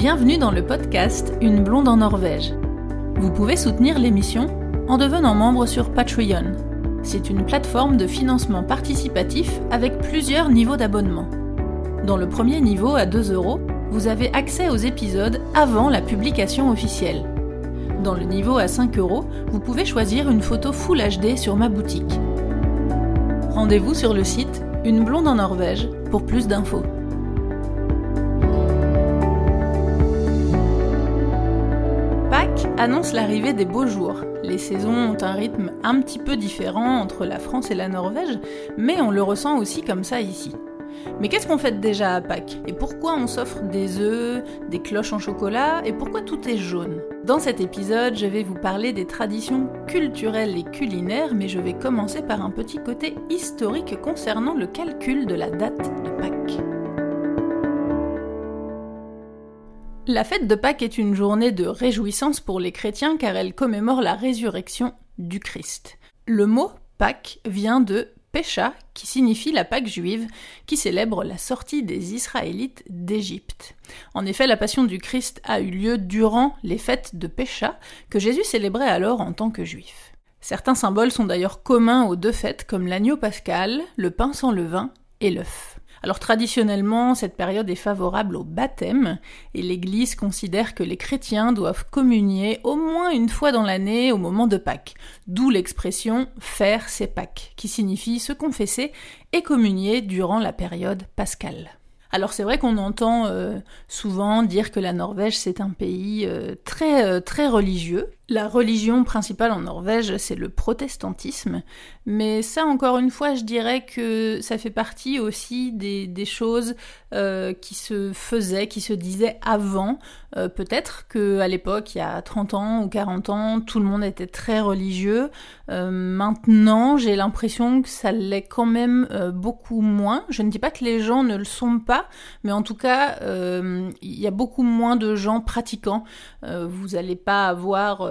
Bienvenue dans le podcast Une blonde en Norvège. Vous pouvez soutenir l'émission en devenant membre sur Patreon. C'est une plateforme de financement participatif avec plusieurs niveaux d'abonnement. Dans le premier niveau à 2 euros, vous avez accès aux épisodes avant la publication officielle. Dans le niveau à 5 euros, vous pouvez choisir une photo Full HD sur ma boutique. Rendez-vous sur le site Une blonde en Norvège pour plus d'infos. Annonce l'arrivée des beaux jours. Les saisons ont un rythme un petit peu différent entre la France et la Norvège, mais on le ressent aussi comme ça ici. Mais qu'est-ce qu'on fait déjà à Pâques? Et pourquoi on s'offre des œufs, des cloches en chocolat? Et pourquoi tout est jaune? Dans cet épisode, je vais vous parler des traditions culturelles et culinaires, mais je vais commencer par un petit côté historique concernant le calcul de la date de Pâques. La fête de Pâques est une journée de réjouissance pour les chrétiens car elle commémore la résurrection du Christ. Le mot Pâques vient de Pesha, qui signifie la Pâque juive, qui célèbre la sortie des Israélites d'Égypte. En effet, la passion du Christ a eu lieu durant les fêtes de Pesha, que Jésus célébrait alors en tant que juif. Certains symboles sont d'ailleurs communs aux deux fêtes, comme l'agneau pascal, le pain sans levain et l'œuf. Alors traditionnellement, cette période est favorable au baptême, et l'Église considère que les chrétiens doivent communier au moins une fois dans l'année au moment de Pâques, d'où l'expression faire ses Pâques, qui signifie se confesser et communier durant la période pascale. Alors c'est vrai qu'on entend euh, souvent dire que la Norvège c'est un pays euh, très euh, très religieux. La religion principale en Norvège c'est le protestantisme, mais ça encore une fois je dirais que ça fait partie aussi des, choses qui se faisaient, qui se disaient avant. Peut-être que à l'époque il y a 30 ans ou 40 ans tout le monde était très religieux. maintenant j'ai l'impression que ça l'est quand même beaucoup moins. Je ne dis pas que les gens ne le sont pas mais en tout cas, euh, il y a beaucoup moins de gens pratiquants. Euh, vous n'allez pas avoir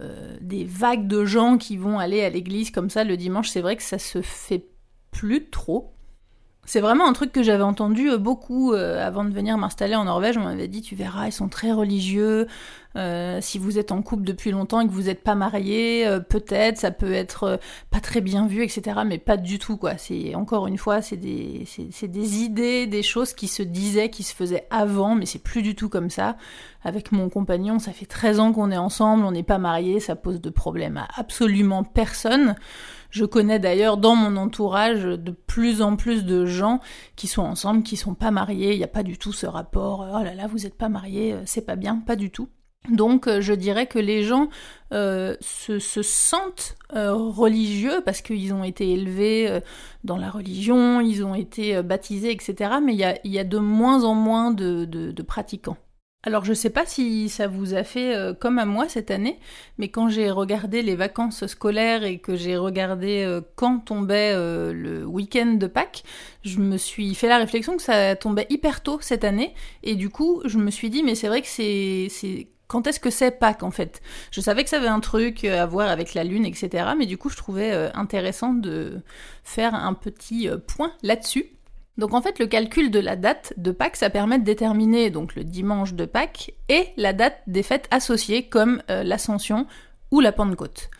euh, des vagues de gens qui vont aller à l'église comme ça le dimanche. C'est vrai que ça se fait plus trop. C'est vraiment un truc que j'avais entendu euh, beaucoup euh, avant de venir m'installer en Norvège. On m'avait dit, tu verras, ils sont très religieux. Euh, si vous êtes en couple depuis longtemps et que vous n'êtes pas marié, peut-être ça peut être pas très bien vu, etc. Mais pas du tout, quoi. C'est encore une fois, c'est des, c'est, des idées, des choses qui se disaient, qui se faisaient avant, mais c'est plus du tout comme ça. Avec mon compagnon, ça fait 13 ans qu'on est ensemble, on n'est pas mariés, ça pose de problème à absolument personne. Je connais d'ailleurs dans mon entourage de plus en plus de gens qui sont ensemble, qui sont pas mariés. Il n'y a pas du tout ce rapport. Oh là là, vous n'êtes pas mariés, euh, c'est pas bien, pas du tout. Donc euh, je dirais que les gens euh, se, sentent religieux parce qu'ils ont été élevés dans la religion, ils ont été baptisés, etc. Mais il y a, de moins en moins de pratiquants. Alors je sais pas si ça vous a fait euh, comme à moi cette année, mais quand j'ai regardé les vacances scolaires et que j'ai regardé euh, quand tombait euh, le week-end de Pâques, je me suis fait la réflexion que ça tombait hyper tôt cette année, et du coup je me suis dit mais c'est vrai que c'est quand est-ce que c'est Pâques en fait? Je savais que ça avait un truc à voir avec la lune, etc. Mais du coup, je trouvais intéressant de faire un petit point là-dessus. Donc en fait, le calcul de la date de Pâques, ça permet de déterminer donc le dimanche de Pâques et la date des fêtes associées comme euh, l'Ascension ou la Pentecôte.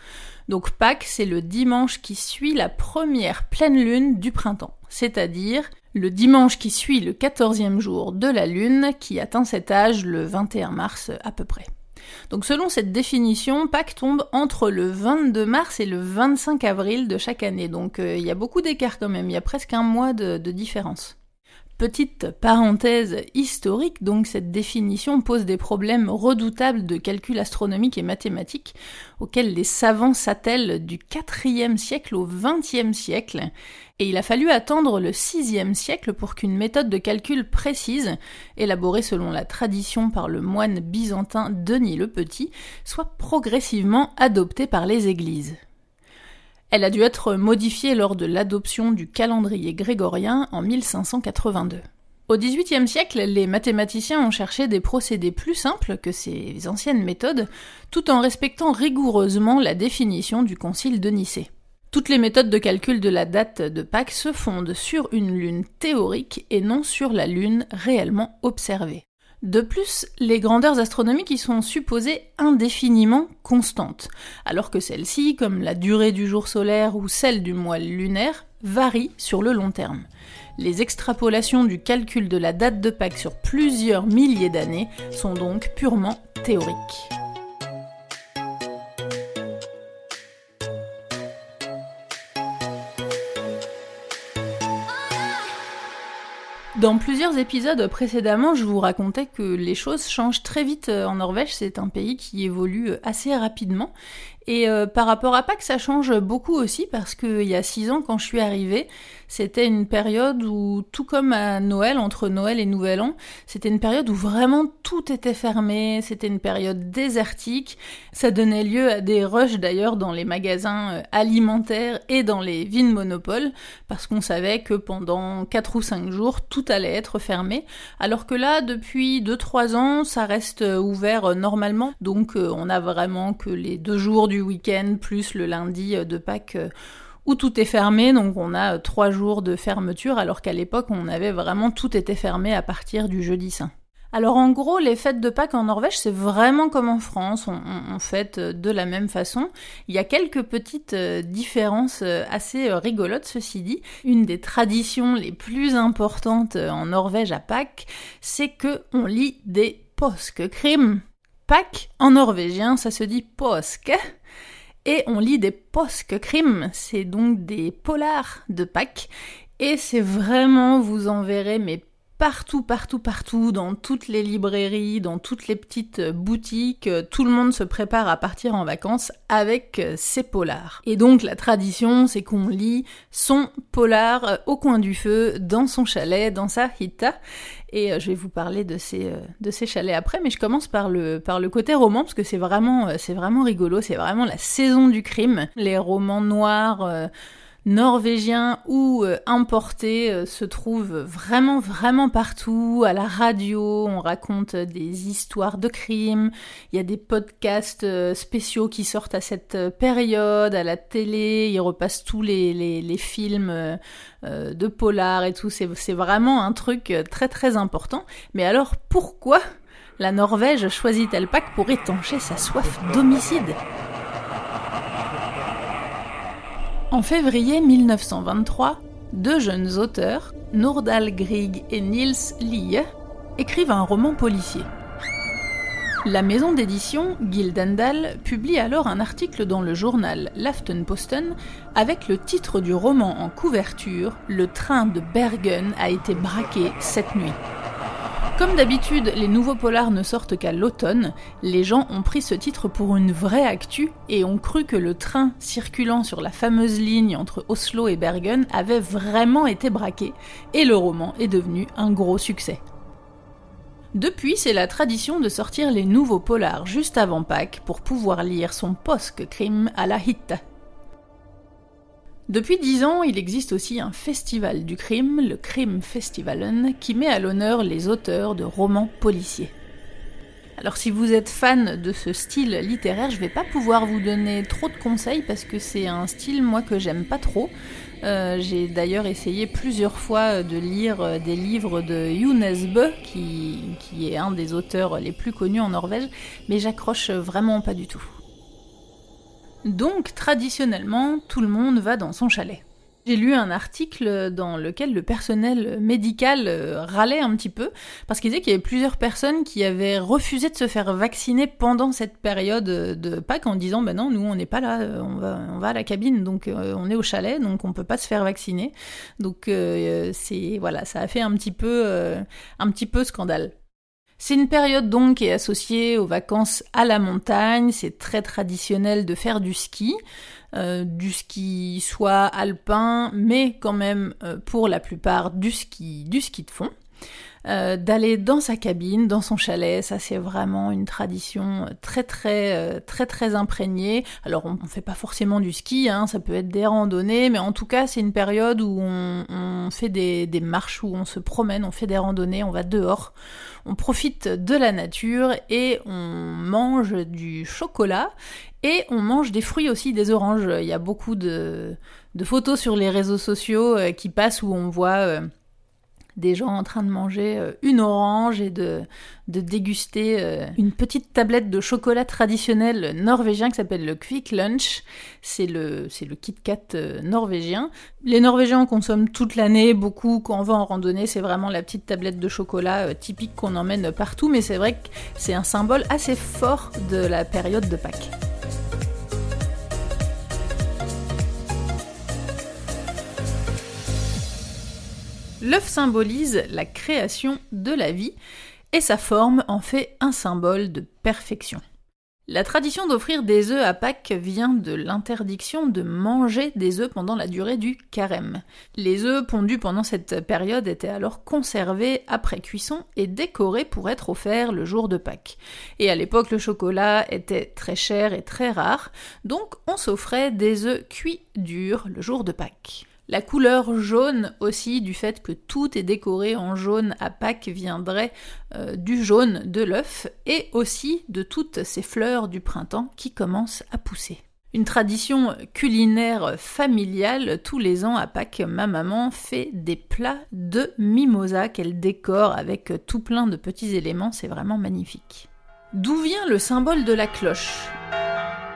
Donc Pâques, c'est le dimanche qui suit la première pleine lune du printemps, c'est-à-dire le dimanche qui suit le quatorzième jour de la lune qui atteint cet âge le 21 mars à peu près. Donc selon cette définition, Pâques tombe entre le 22 mars et le 25 avril de chaque année. Donc euh, il y a beaucoup d'écart quand même, il y a presque un mois de différence. Petite parenthèse historique, donc cette définition pose des problèmes redoutables de calcul astronomique et mathématique auxquels les savants s'attellent du 4e siècle au 20e siècle, et il a fallu attendre le 6e siècle pour qu'une méthode de calcul précise, élaborée selon la tradition par le moine byzantin Denis le Petit, soit progressivement adoptée par les églises. Elle a dû être modifiée lors de l'adoption du calendrier grégorien en 1582. Au XVIIIe siècle, les mathématiciens ont cherché des procédés plus simples que ces anciennes méthodes, tout en respectant rigoureusement la définition du Concile de Nicée. Toutes les méthodes de calcul de la date de Pâques se fondent sur une lune théorique et non sur la lune réellement observée. De plus, les grandeurs astronomiques y sont supposées indéfiniment constantes, alors que celles-ci, comme la durée du jour solaire ou celle du mois lunaire, varient sur le long terme. Les extrapolations du calcul de la date de Pâques sur plusieurs milliers d'années sont donc purement théoriques. Dans plusieurs épisodes précédemment, je vous racontais que les choses changent très vite euh, en Norvège. C'est un pays qui évolue euh, assez rapidement. Et euh, par rapport à Pâques, ça change beaucoup aussi parce qu'il y a six ans, quand je suis arrivée, c'était une période où, tout comme à Noël, entre Noël et Nouvel An, c'était une période où vraiment tout était fermé, c'était une période désertique. Ça donnait lieu à des rushs d'ailleurs dans les magasins euh, alimentaires et dans les vignes monopoles, parce qu'on savait que pendant quatre ou cinq jours, tout allait être fermé. Alors que là, depuis deux trois ans, ça reste euh, ouvert normalement, donc on a vraiment que les deux jours du week-end plus le lundi de Pâques où tout est fermé, donc on a trois jours de fermeture, alors qu'à l'époque on avait vraiment tout était fermé à partir du jeudi saint. Alors en gros, les fêtes de Pâques en Norvège, c'est vraiment comme en France, on, fête de la même façon. Il y a quelques petites euh, différences euh, assez euh, rigolotes, ceci dit. Une des traditions les plus importantes en Norvège à Pâques, c'est que on lit des påskekrim. Pâques en norvégien, ça se dit påske. Et on lit des crimes, c'est donc des polars de Pâques. Et c'est vraiment, vous en verrez, mais partout, partout, partout, dans toutes les librairies, dans toutes les petites boutiques, tout le monde se prépare à partir en vacances avec ses polars. Et donc la tradition, c'est qu'on lit son polar au coin du feu, dans son chalet, dans sa hitta. Et euh, je vais vous parler de ces, euh, de ces chalets après, mais je commence par le, par le côté roman, parce que c'est vraiment, euh, c'est vraiment rigolo, c'est vraiment la saison du crime. Les romans noirs norvégiens ou importés se trouvent vraiment vraiment partout. À la radio, on raconte des histoires de crimes. Il y a des podcasts spéciaux qui sortent à cette période. À la télé, ils repassent tous les, les, les films euh, de polar et tout. C'est vraiment un truc euh, très très important. Mais alors pourquoi la Norvège choisit-elle Pâques pour étancher sa soif d'homicide? En février 1923, deux jeunes auteurs, Nordal Grieg et Niels Lie, écrivent un roman policier. La maison d'édition Gildendal publie alors un article dans le journal Laftenposten avec le titre du roman en couverture Le train de Bergen a été braqué cette nuit. Comme d'habitude, les nouveaux polars ne sortent qu'à l'automne, les gens ont pris ce titre pour une vraie actu et ont cru que le train circulant sur la fameuse ligne entre Oslo et Bergen avait vraiment été braqué, et le roman est devenu un gros succès. Depuis, c'est la tradition de sortir les nouveaux polars juste avant Pâques pour pouvoir lire son post-crime à la hitte. Depuis dix ans, il existe aussi un festival du crime, le Crime Festivalen, qui met à l'honneur les auteurs de romans policiers. Alors si vous êtes fan de ce style littéraire, je vais pas pouvoir vous donner trop de conseils parce que c'est un style moi que j'aime pas trop. Euh, j'ai d'ailleurs essayé plusieurs fois de lire des livres de Younes Bø, qui est un des auteurs les plus connus en Norvège, mais j'accroche vraiment pas du tout. Donc, traditionnellement, tout le monde va dans son chalet. J'ai lu un article dans lequel le personnel médical euh, râlait un petit peu parce qu'il disait qu'il y avait plusieurs personnes qui avaient refusé de se faire vacciner pendant cette période de Pâques en disant ben non nous on n'est pas là euh, on va à la cabine donc euh, on est au chalet donc on peut pas se faire vacciner donc c'est voilà ça a fait un petit peu un petit peu scandale. C'est une période donc qui est associée aux vacances à la montagne, c'est très traditionnel de faire du ski. Euh, du ski soit alpin, mais quand même euh, pour la plupart du ski, du ski de fond. Euh, d'aller dans sa cabine, dans son chalet, ça c'est vraiment une tradition très très très très imprégnée. Alors on, fait pas forcément du ski, hein, ça peut être des randonnées, mais en tout cas c'est une période où on, fait des, des, marches, où on se promène, on fait des randonnées, on va dehors, on profite de la nature et on mange du chocolat et on mange des fruits aussi, des oranges. Il y a beaucoup de, photos sur les réseaux sociaux euh, qui passent où on voit euh, des gens en train de manger euh, une orange et de, déguster euh, une petite tablette de chocolat traditionnel norvégien qui s'appelle le Quick Lunch. C'est le, c'est le Kit Kat euh, norvégien. Les Norvégiens en consomment toute l'année, beaucoup quand on va en randonnée, c'est vraiment la petite tablette de chocolat typique qu'on emmène partout, mais c'est vrai que c'est un symbole assez fort de la période de Pâques. L'œuf symbolise la création de la vie et sa forme en fait un symbole de perfection. La tradition d'offrir des œufs à Pâques vient de l'interdiction de manger des œufs pendant la durée du carême. Les œufs pondus pendant cette période étaient alors conservés après cuisson et décorés pour être offerts le jour de Pâques. Et à l'époque, le chocolat était très cher et très rare, donc on s'offrait des œufs cuits durs le jour de Pâques. La couleur jaune aussi, du fait que tout est décoré en jaune à Pâques, viendrait euh, du jaune de l'œuf et aussi de toutes ces fleurs du printemps qui commencent à pousser. Une tradition culinaire familiale, tous les ans à Pâques, ma maman fait des plats de mimosa qu'elle décore avec tout plein de petits éléments, c'est vraiment magnifique. D'où vient le symbole de la cloche?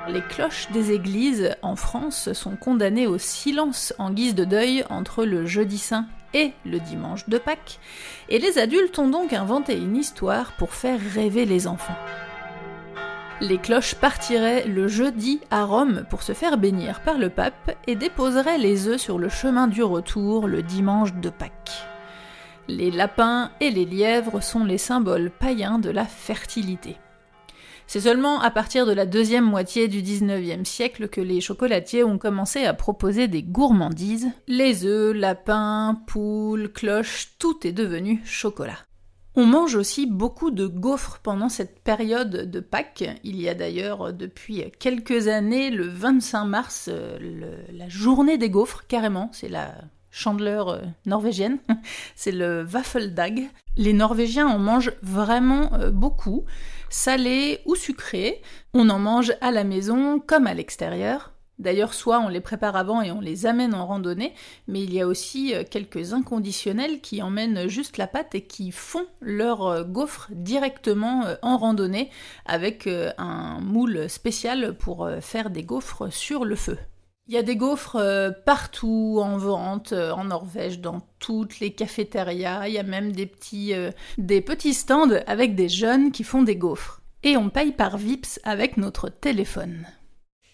Les cloches des églises en France sont condamnées au silence en guise de deuil entre le jeudi saint et le dimanche de Pâques, et les adultes ont donc inventé une histoire pour faire rêver les enfants. Les cloches partiraient le jeudi à Rome pour se faire bénir par le pape et déposeraient les œufs sur le chemin du retour le dimanche de Pâques. Les lapins et les lièvres sont les symboles païens de la fertilité. C'est seulement à partir de la deuxième moitié du 19e siècle que les chocolatiers ont commencé à proposer des gourmandises. Les œufs, lapins, poules, cloches, tout est devenu chocolat. On mange aussi beaucoup de gaufres pendant cette période de Pâques. Il y a d'ailleurs depuis quelques années, le 25 mars, euh, la journée des gaufres, carrément. C'est la chandeleur euh, norvégienne. C'est le Waffeldag. Les Norvégiens en mangent vraiment euh, beaucoup salé ou sucré. On en mange à la maison comme à l'extérieur. D'ailleurs, soit on les prépare avant et on les amène en randonnée, mais il y a aussi euh, quelques inconditionnels qui emmènent juste la pâte et qui font leur euh, gaufre directement euh, en randonnée avec un moule spécial pour faire des gaufres sur le feu. Il y a des gaufres euh, partout en vente euh, en Norvège, dans toutes les cafétérias. Il y a même des petits, euh, des petits stands avec des jeunes qui font des gaufres. Et on paye par VIPS avec notre téléphone.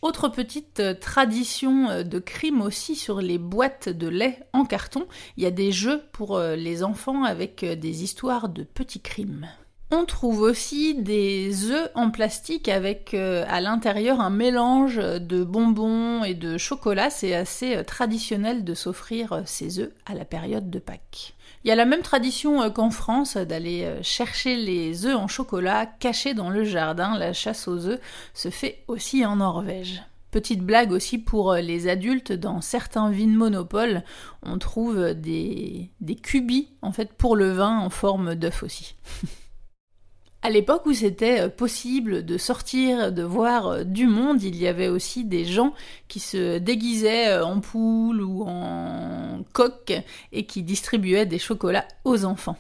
Autre petite tradition de crime aussi sur les boîtes de lait en carton, il y a des jeux pour les enfants avec des histoires de petits crimes. On trouve aussi des œufs en plastique avec euh, à l'intérieur un mélange de bonbons et de chocolat. C'est assez euh, traditionnel de s'offrir euh, ces œufs à la période de Pâques. Il y a la même tradition qu'en France d'aller chercher les œufs en chocolat cachés dans le jardin. La chasse aux œufs se fait aussi en Norvège. Petite blague aussi pour les adultes, dans certains vins monopole, on trouve des, des cubis en fait pour le vin en forme d'œuf aussi. À l'époque où c'était euh, possible de sortir, de voir euh, du monde, il y avait aussi des gens qui se déguisaient euh, en poule ou en coq et qui distribuaient des chocolats aux enfants.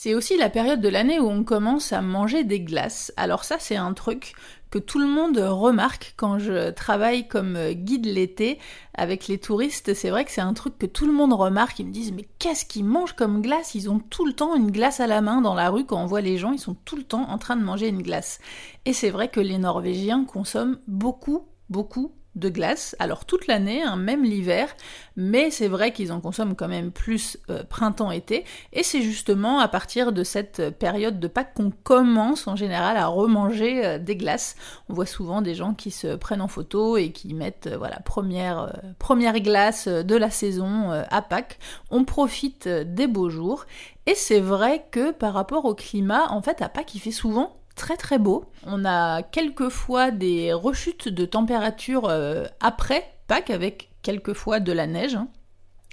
C'est aussi la période de l'année où on commence à manger des glaces. Alors ça c'est un truc que tout le monde remarque quand je travaille comme guide l'été avec les touristes. C'est vrai que c'est un truc que tout le monde remarque. Ils me disent mais qu'est-ce qu'ils mangent comme glace? Ils ont tout le temps une glace à la main dans la rue. Quand on voit les gens, ils sont tout le temps en train de manger une glace. Et c'est vrai que les Norvégiens consomment beaucoup, beaucoup de glace, alors toute l'année, hein, même l'hiver, mais c'est vrai qu'ils en consomment quand même plus euh, printemps-été, et c'est justement à partir de cette période de Pâques qu'on commence en général à remanger euh, des glaces. On voit souvent des gens qui se prennent en photo et qui mettent, euh, voilà, première, première glace de la saison à Pâques. On profite des beaux jours, et c'est vrai que par rapport au climat, en fait, à Pâques, il fait souvent très très beau. On a quelquefois des rechutes de température euh, après Pâques avec quelquefois de la neige. Hein.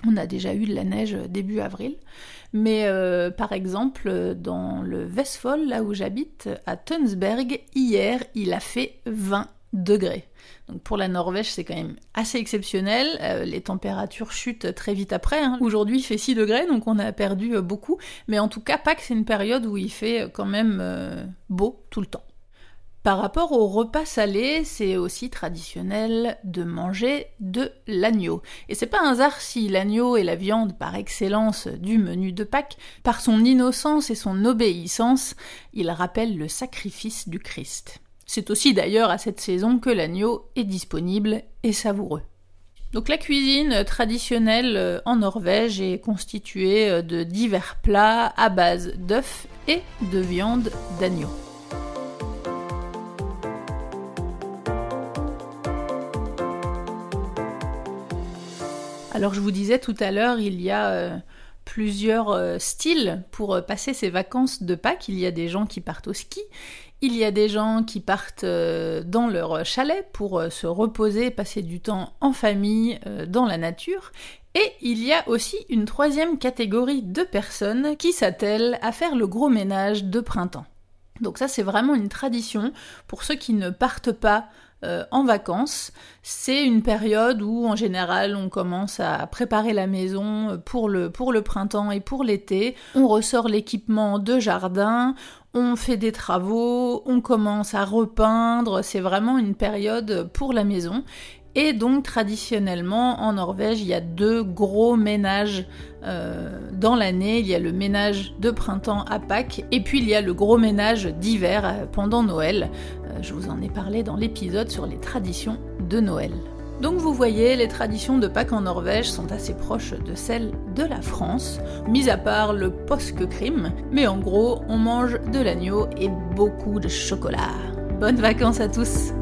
On a déjà eu de la neige début avril. Mais euh, par exemple, dans le Vestfold, là où j'habite, à Tunsberg, hier, il a fait 20 degrés. Donc pour la Norvège, c'est quand même assez exceptionnel. Euh, les températures chutent très vite après. Hein. Aujourd'hui, il fait 6 degrés, donc on a perdu euh, beaucoup. Mais en tout cas, Pâques, c'est une période où il fait quand même beau tout le temps. Par rapport au repas salé, c'est aussi traditionnel de manger de l'agneau. Et c'est pas un hasard si l'agneau est la viande par excellence du menu de Pâques. Par son innocence et son obéissance, il rappelle le sacrifice du Christ. C'est aussi d'ailleurs à cette saison que l'agneau est disponible et savoureux. Donc la cuisine traditionnelle en Norvège est constituée de divers plats à base d'œufs et de viande d'agneau. Alors je vous disais tout à l'heure, il y a euh, plusieurs euh, styles pour euh, passer ses vacances de Pâques. Il y a des gens qui partent au ski, il y a des gens qui partent dans leur chalet pour se reposer, passer du temps en famille, dans la nature. Et il y a aussi une troisième catégorie de personnes qui s'attellent à faire le gros ménage de printemps. Donc ça c'est vraiment une tradition pour ceux qui ne partent pas euh, en vacances. C'est une période où en général on commence à préparer la maison pour le, pour le printemps et pour l'été. On ressort l'équipement de jardin, on fait des travaux, on commence à repeindre. C'est vraiment une période pour la maison. Et donc traditionnellement en Norvège, il y a deux gros ménages euh, dans l'année. Il y a le ménage de printemps à Pâques et puis il y a le gros ménage d'hiver euh, pendant Noël. Euh, je vous en ai parlé dans l'épisode sur les traditions de Noël. Donc vous voyez, les traditions de Pâques en Norvège sont assez proches de celles de la France, mis à part le crime. mais en gros, on mange de l'agneau et beaucoup de chocolat. Bonnes vacances à tous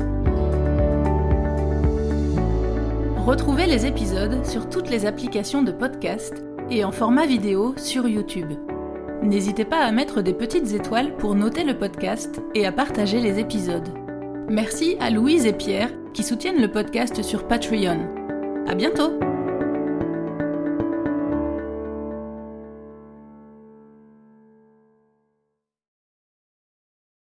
Retrouvez les épisodes sur toutes les applications de podcast et en format vidéo sur YouTube. N'hésitez pas à mettre des petites étoiles pour noter le podcast et à partager les épisodes. Merci à Louise et Pierre qui soutiennent le podcast sur Patreon. À bientôt!